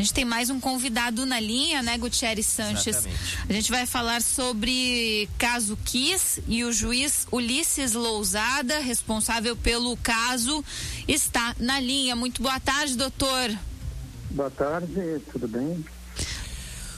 A gente tem mais um convidado na linha, né, Gutierrez Sanches? Exatamente. A gente vai falar sobre caso Kiss e o juiz Ulisses Lousada, responsável pelo caso, está na linha. Muito boa tarde, doutor. Boa tarde, tudo bem?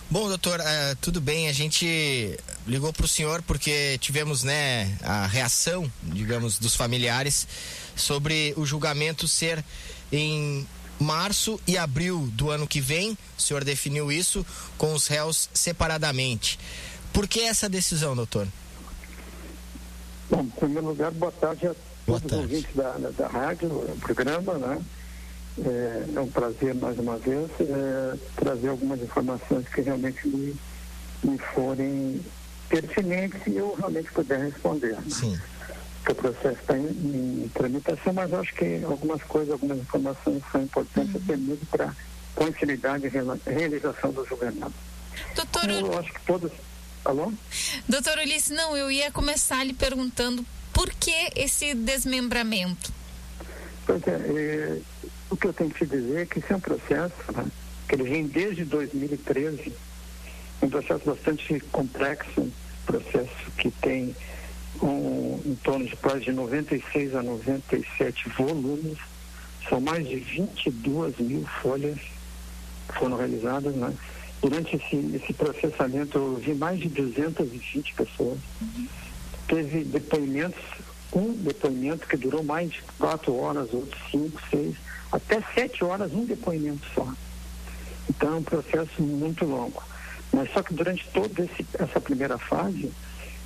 Bom, doutor, uh, tudo bem. A gente ligou para o senhor porque tivemos né, a reação, digamos, dos familiares sobre o julgamento ser em março e abril do ano que vem. O senhor definiu isso com os réus separadamente. Por que essa decisão, doutor? Bom, em primeiro lugar, boa tarde a boa todos tarde. os ouvintes da, da rádio, do programa, né? É, é, um prazer mais uma vez é, trazer algumas informações que realmente me, me forem pertinentes e eu realmente puder responder. Né? Sim. Que o processo está em, em, tramitação, mas acho que algumas coisas, algumas informações são importantes uhum. até mesmo para continuidade e realização do julgamento. Doutor, eu acho que todos. Alô? Doutor Ulisses, não, eu ia começar lhe perguntando por que esse desmembramento? Pois é, é o que eu tenho que te dizer é que isso é um processo né, que ele vem desde 2013, um processo bastante complexo, processo que tem em torno de quase de 96 a 97 volumes, são mais de 22 mil folhas que foram realizadas, né? Durante esse, esse processamento eu vi mais de 220 pessoas. Uhum. Teve depoimentos, um depoimento que durou mais de quatro horas, outros cinco, seis até sete horas um depoimento só. Então é um processo muito longo. Mas só que durante toda essa primeira fase,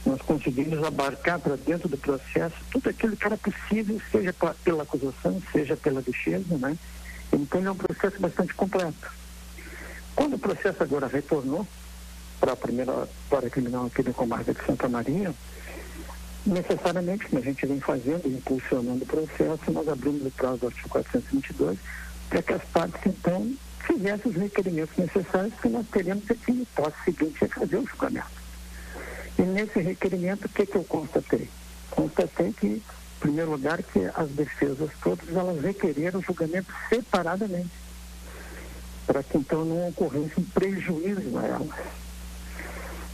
nós conseguimos abarcar para dentro do processo tudo aquilo que era possível, seja pela acusação, seja pela defesa, né? Então é um processo bastante completo. Quando o processo agora retornou para a primeira história criminal aqui da comarca de Santa Maria, necessariamente, como a gente vem fazendo, impulsionando o processo, nós abrimos o prazo do artigo 422 para que as partes, então, fizessem os requerimentos necessários que nós teremos aqui no passo seguinte é fazer o julgamento. E nesse requerimento, o que, que eu constatei? Constatei que, em primeiro lugar, que as defesas todas, elas requereram julgamento separadamente, para que, então, não ocorresse um prejuízo a elas.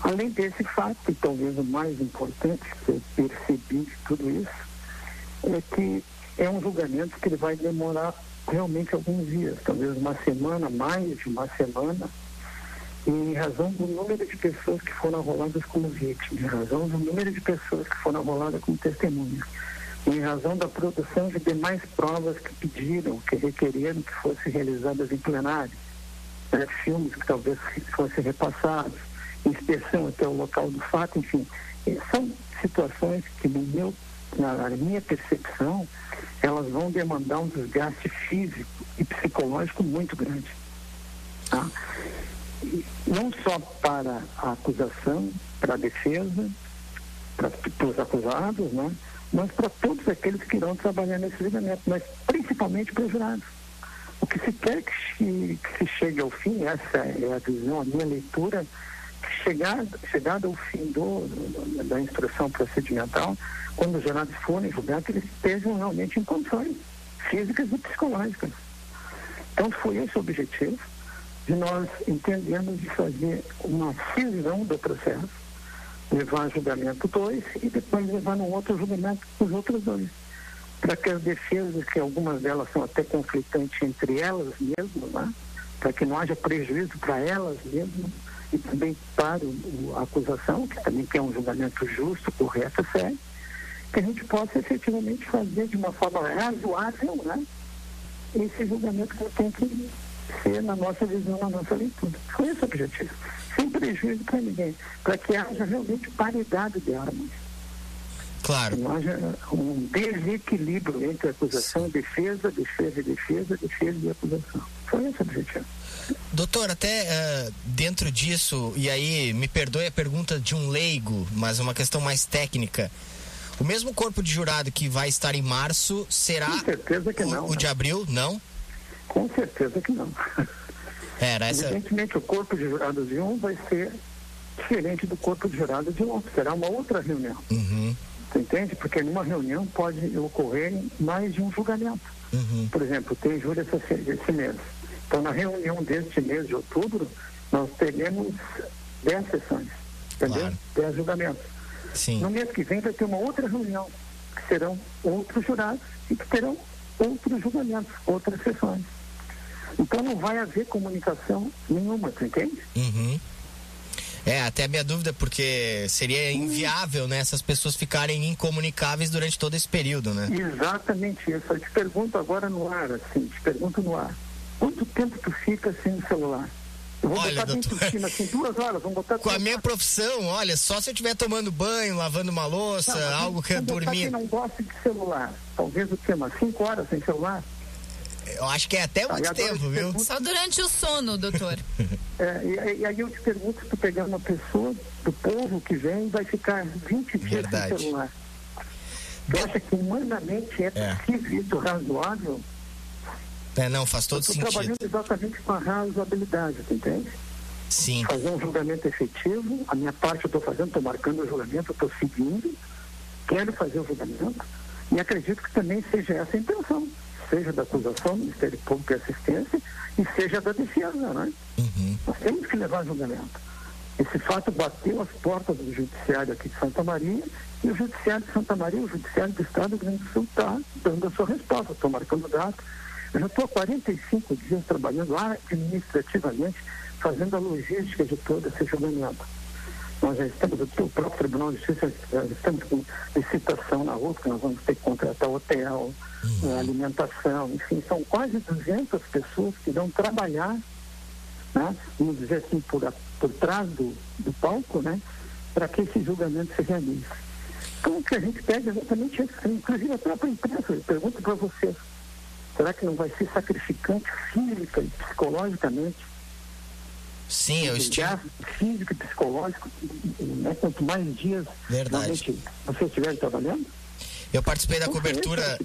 Além desse fato, e talvez o mais importante que eu percebi de tudo isso, é que é um julgamento que ele vai demorar realmente alguns dias, talvez uma semana, mais de uma semana, em razão do número de pessoas que foram arroladas como vítimas, em razão do número de pessoas que foram arroladas como testemunhas, em razão da produção de demais provas que pediram, que requereram que fossem realizadas em plenário, né, filmes que talvez fossem repassados, inspeção até o local do fato, enfim, eh, são situações que no meu, na minha percepção, elas vão demandar um desgaste físico e psicológico muito grande. Tá? Não só para a acusação, para a defesa, para, os acusados, né? mas para todos aqueles que irão trabalhar nesse julgamento, mas principalmente para os jurados. O que se quer que, que se chegue ao fim, essa é a visão, a minha leitura, chegada, chegada ao fim do, da instrução procedimental, quando os jurados forem julgados, eles estejam realmente em condições físicas e psicológicas. Então foi esse o objetivo de nós entendermos de fazer uma cisão do processo, levar julgamento dois e depois levar um outro julgamento os outros dois. Para que as defesas, que algumas delas são até conflitantes entre elas mesmas, né? para que não haja prejuízo para elas mesmas, e também para o, a acusação, que também quer um julgamento justo, correto, sério, que a gente possa efetivamente fazer de uma forma razoável né, esse julgamento que tem que ser na nossa visão, na nossa leitura. Foi esse o objetivo. Sem prejuízo para ninguém, para que haja realmente paridade de armas. Claro. Que não haja um desequilíbrio entre acusação e defesa, defesa e defesa, defesa e acusação. Foi esse o objetivo. Doutor, até uh, dentro disso, e aí me perdoe a pergunta de um leigo, mas é uma questão mais técnica. O mesmo corpo de jurado que vai estar em março será Com certeza que o, não, o de né? abril? Não? Com certeza que não. Era essa... Evidentemente, o corpo de jurados de um vai ser diferente do corpo de jurados de outro. Será uma outra reunião. Uhum. Você entende? Porque numa reunião pode ocorrer mais de um julgamento. Uhum. Por exemplo, tem júri esse mês Então, na reunião deste mês de outubro, nós teremos 10 sessões, entendeu? Claro. 10 julgamentos. Sim. No mês que vem vai ter uma outra reunião, que serão outros jurados e que terão outros julgamentos, outras sessões. Então não vai haver comunicação nenhuma, tu entende? Uhum. É, até a minha dúvida, porque seria inviável, né, essas pessoas ficarem incomunicáveis durante todo esse período, né? Exatamente isso. Eu te pergunto agora no ar, assim, te pergunto no ar. Quanto tempo tu fica sem o celular? Eu vou olha, botar doutor, assim, duas horas, vamos botar Com a minha profissão, olha, só se eu estiver tomando banho, lavando uma louça, não, algo que eu dormir. Não gosta de celular, talvez o que, umas cinco horas sem celular? Eu acho que é até muito ah, tempo, viu? Pergunto... Só durante o sono, doutor. é, e, e, aí eu te pergunto se tu pegar uma pessoa do povo que vem vai ficar 20 dias Verdade. sem celular. Tu acha que humanamente é, é. possível isso, razoável? É, não, faz todo eu sentido. trabalhando exatamente com a razoabilidade, tu entende? Sim. Fazer um julgamento efetivo, a minha parte eu estou fazendo, estou marcando o julgamento, estou seguindo, quero fazer o julgamento e acredito que também seja essa a intenção seja da acusação, Ministério Público e Assistência, e seja da defesa, né? Uhum. Nós temos que levar julgamento. Esse fato bateu as portas do Judiciário aqui de Santa Maria e o Judiciário de Santa Maria, o Judiciário do Estado do Rio Grande do Sul está dando a sua resposta. Estou marcando data. Eu já estou há 45 dias trabalhando administrativamente, fazendo a logística de todo esse julgamento. Nós já estamos, o próprio Tribunal de Justiça, já estamos com licitação na rua, porque nós vamos ter que contratar hotel, uhum. alimentação, enfim, são quase 200 pessoas que vão trabalhar, né, vamos dizer assim, por, por trás do, do palco, né, para que esse julgamento se realize. Então, o que a gente pede é exatamente isso, inclusive a própria imprensa, eu pergunto para vocês, será que não vai ser sacrificante física e psicologicamente Sim, eu estive. físico e psicológico, né? quanto mais dias Verdade. você estiver trabalhando. Eu participei da cobertura.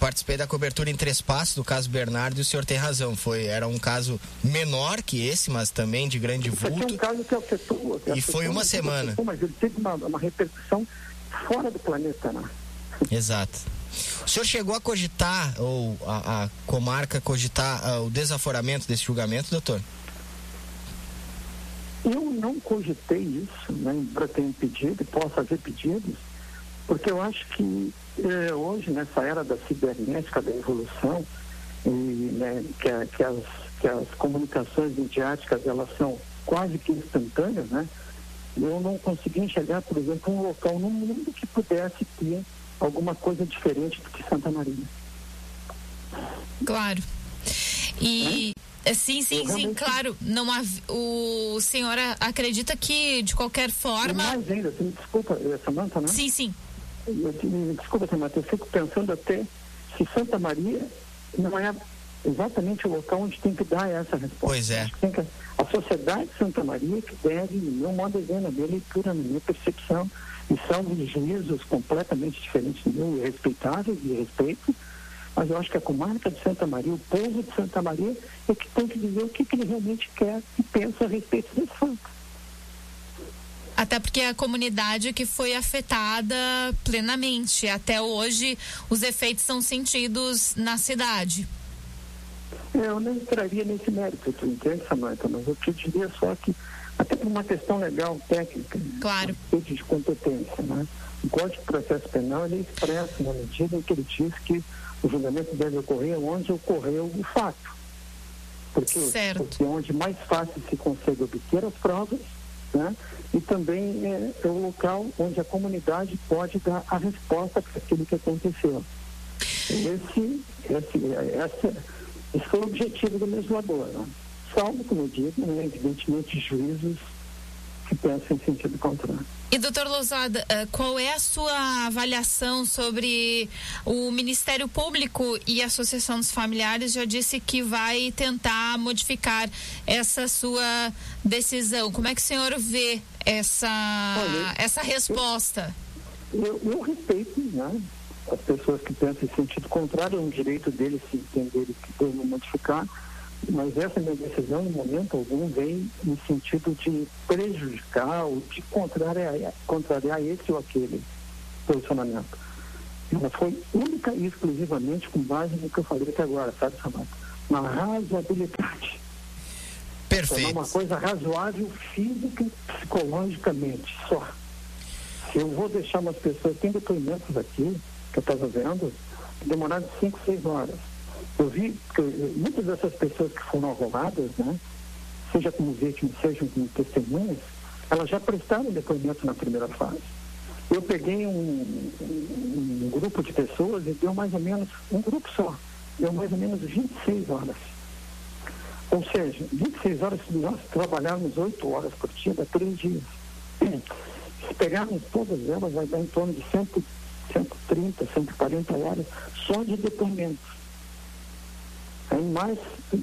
Participei da cobertura em três passos do caso Bernardo e o senhor tem razão. Foi, era um caso menor que esse, mas também de grande Isso vulto. é um caso que afetou. Que e foi uma semana. Afetou, mas ele teve uma, uma repercussão fora do planeta, né? Exato. O senhor chegou a cogitar, ou a, a comarca cogitar uh, o desaforamento desse julgamento, doutor? Eu não cogitei isso, né, embora tenha pedido, posso fazer pedidos, porque eu acho que eh, hoje, nessa era da cibernética, da evolução, e, né, que, a, que, as, que as comunicações midiáticas elas são quase que instantâneas, né? Eu não consegui enxergar, por exemplo, um local no mundo que pudesse ter alguma coisa diferente do que Santa Maria. Claro. E é, sim, sim, sim, claro. Não há, o senhor acredita que, de qualquer forma. mais ainda, desculpa, eh, Samanta, né? Sim, sim. Eu, desculpa, Samanta, eu fico pensando até se Santa Maria não é exatamente o local onde tem que dar essa resposta. Pois é. Que, a sociedade de Santa Maria que deve, no modo de ver, na minha leitura, na minha percepção, e são juízos completamente diferentes do meu, respeitáveis e respeito, mas eu acho que a comarca de Santa Maria, o povo de Santa Maria, é que tem que dizer o que, que ele realmente quer e pensa a respeito desse fato. Até porque é a comunidade que foi afetada plenamente. Até hoje, os efeitos são sentidos na cidade. É, eu não entraria nesse mérito, tu entende, Samanta? Mas eu te diria só que, até por uma questão legal, técnica, claro. de competência, né? O Código de Processo Penal, ele expressa na medida em que ele diz que o julgamento deve ocorrer onde ocorreu o fato. Porque, certo. porque é onde mais fácil se consegue obter as provas, né? e também é, é o local onde a comunidade pode dar a resposta para aquilo que aconteceu. Esse, esse, esse, esse foi o objetivo do legislador. Né? Salvo, como eu digo, né, evidentemente, juízos que pensam em sentido contrário. E doutor Lousada, eh, qual é a sua avaliação sobre o Ministério Público e a Associação dos Familiares já disse que vai tentar modificar essa sua decisão. Como é que o senhor vê essa, Olha, essa resposta? Eu, eu, eu respeito né, as pessoas que pensam em sentido contrário, é um direito deles se entenderem que devem modificar mas essa minha decisão, no momento algum, vem no sentido de prejudicar ou de contrariar, contrariar esse ou aquele posicionamento. Ela foi única e exclusivamente com base no que eu falei até agora, sabe, Samanta? na razoabilidade. Perfeito. É uma coisa razoável física e psicologicamente só. Eu vou deixar umas pessoas, tem depoimentos aqui, que eu estava vendo, que demoraram 5, 6 horas. Eu vi que muitas dessas pessoas que foram arroladas, né, seja como vítimas, seja como testemunhas, elas já prestaram depoimento na primeira fase. Eu peguei um, um, grupo de pessoas e deu mais ou menos, um grupo só, deu mais ou menos 26 horas. Ou seja, 26 horas, nós trabalharmos 8 horas por dia, dá 3 dias. Se pegarmos todas elas, vai dar em torno de 100, 130, 140 horas só de depoimentos. Mais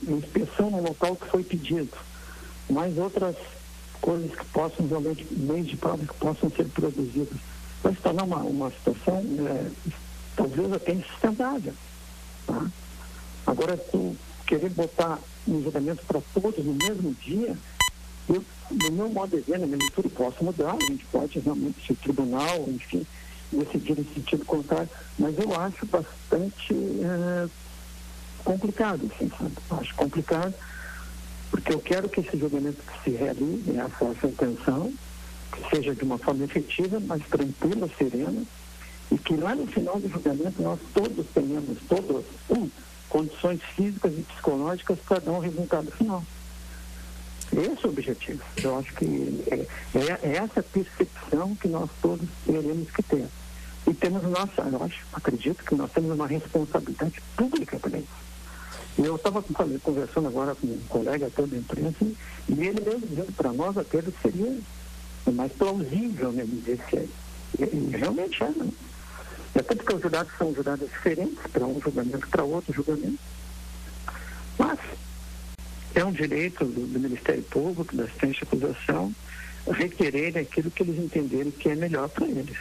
inspeção no local que foi pedido, mais outras coisas que possam realmente, meios de prova que possam ser produzidas. Vai se tornar uma, uma situação é, talvez até insustentável. Tá? Agora, tu querer botar um julgamento para todos no mesmo dia, eu, no meu modo de ver, na minha leitura, posso mudar, a gente pode realmente, se tribunal, enfim, decidir em sentido contrário, mas eu acho bastante é, complicado, assim, sabe? Acho complicado, porque eu quero que esse julgamento se realize, né, essa, essa intenção, que seja de uma forma efetiva, mas tranquila, serena, e que lá no final do julgamento nós todos tenhamos, todos, um, condições físicas e psicológicas para dar um resultado final. Esse é o objetivo. Eu acho que é, é, é essa percepção que nós todos teremos que ter. E temos nossa, eu acho, acredito que nós temos uma responsabilidade pública para isso. Eu estava conversando agora com um colega até da imprensa e ele mesmo dizendo para nós até que seria mais plausível né, dizer que é. E, e realmente é, né? Até porque os jurados são jurados diferentes para um julgamento para outro julgamento. Mas é um direito do, do Ministério Público, da assistência de acusação, requerer aquilo que eles entenderem que é melhor para eles.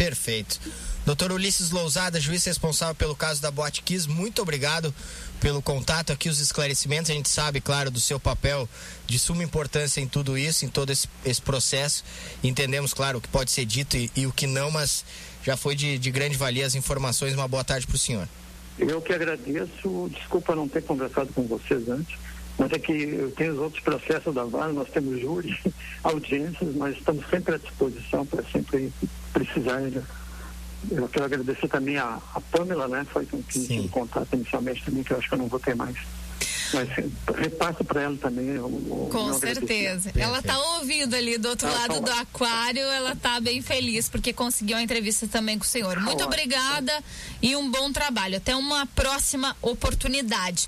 Perfeito. Doutor Ulisses Lousada, juiz responsável pelo caso da Boate Kiss, muito obrigado pelo contato aqui, os esclarecimentos. A gente sabe, claro, do seu papel de suma importância em tudo isso, em todo esse, esse processo. Entendemos, claro, o que pode ser dito e, e o que não, mas já foi de, de grande valia as informações. Uma boa tarde para o senhor. Eu que agradeço. Desculpa não ter conversado com vocês antes, mas é que eu tenho os outros processos da VAR, nós temos júri, audiências, mas estamos sempre à disposição para sempre precisar. Eu quero agradecer também a, a Pamela, né? Foi com quem tive contato inicialmente também, que eu acho que eu não vou ter mais. Mas repasso para ela também. O, o Com certeza. Ela está ouvindo ali do outro ela lado tá do aquário, ela está bem feliz porque conseguiu a entrevista também com o senhor. Muito obrigada e um bom trabalho. Até uma próxima oportunidade.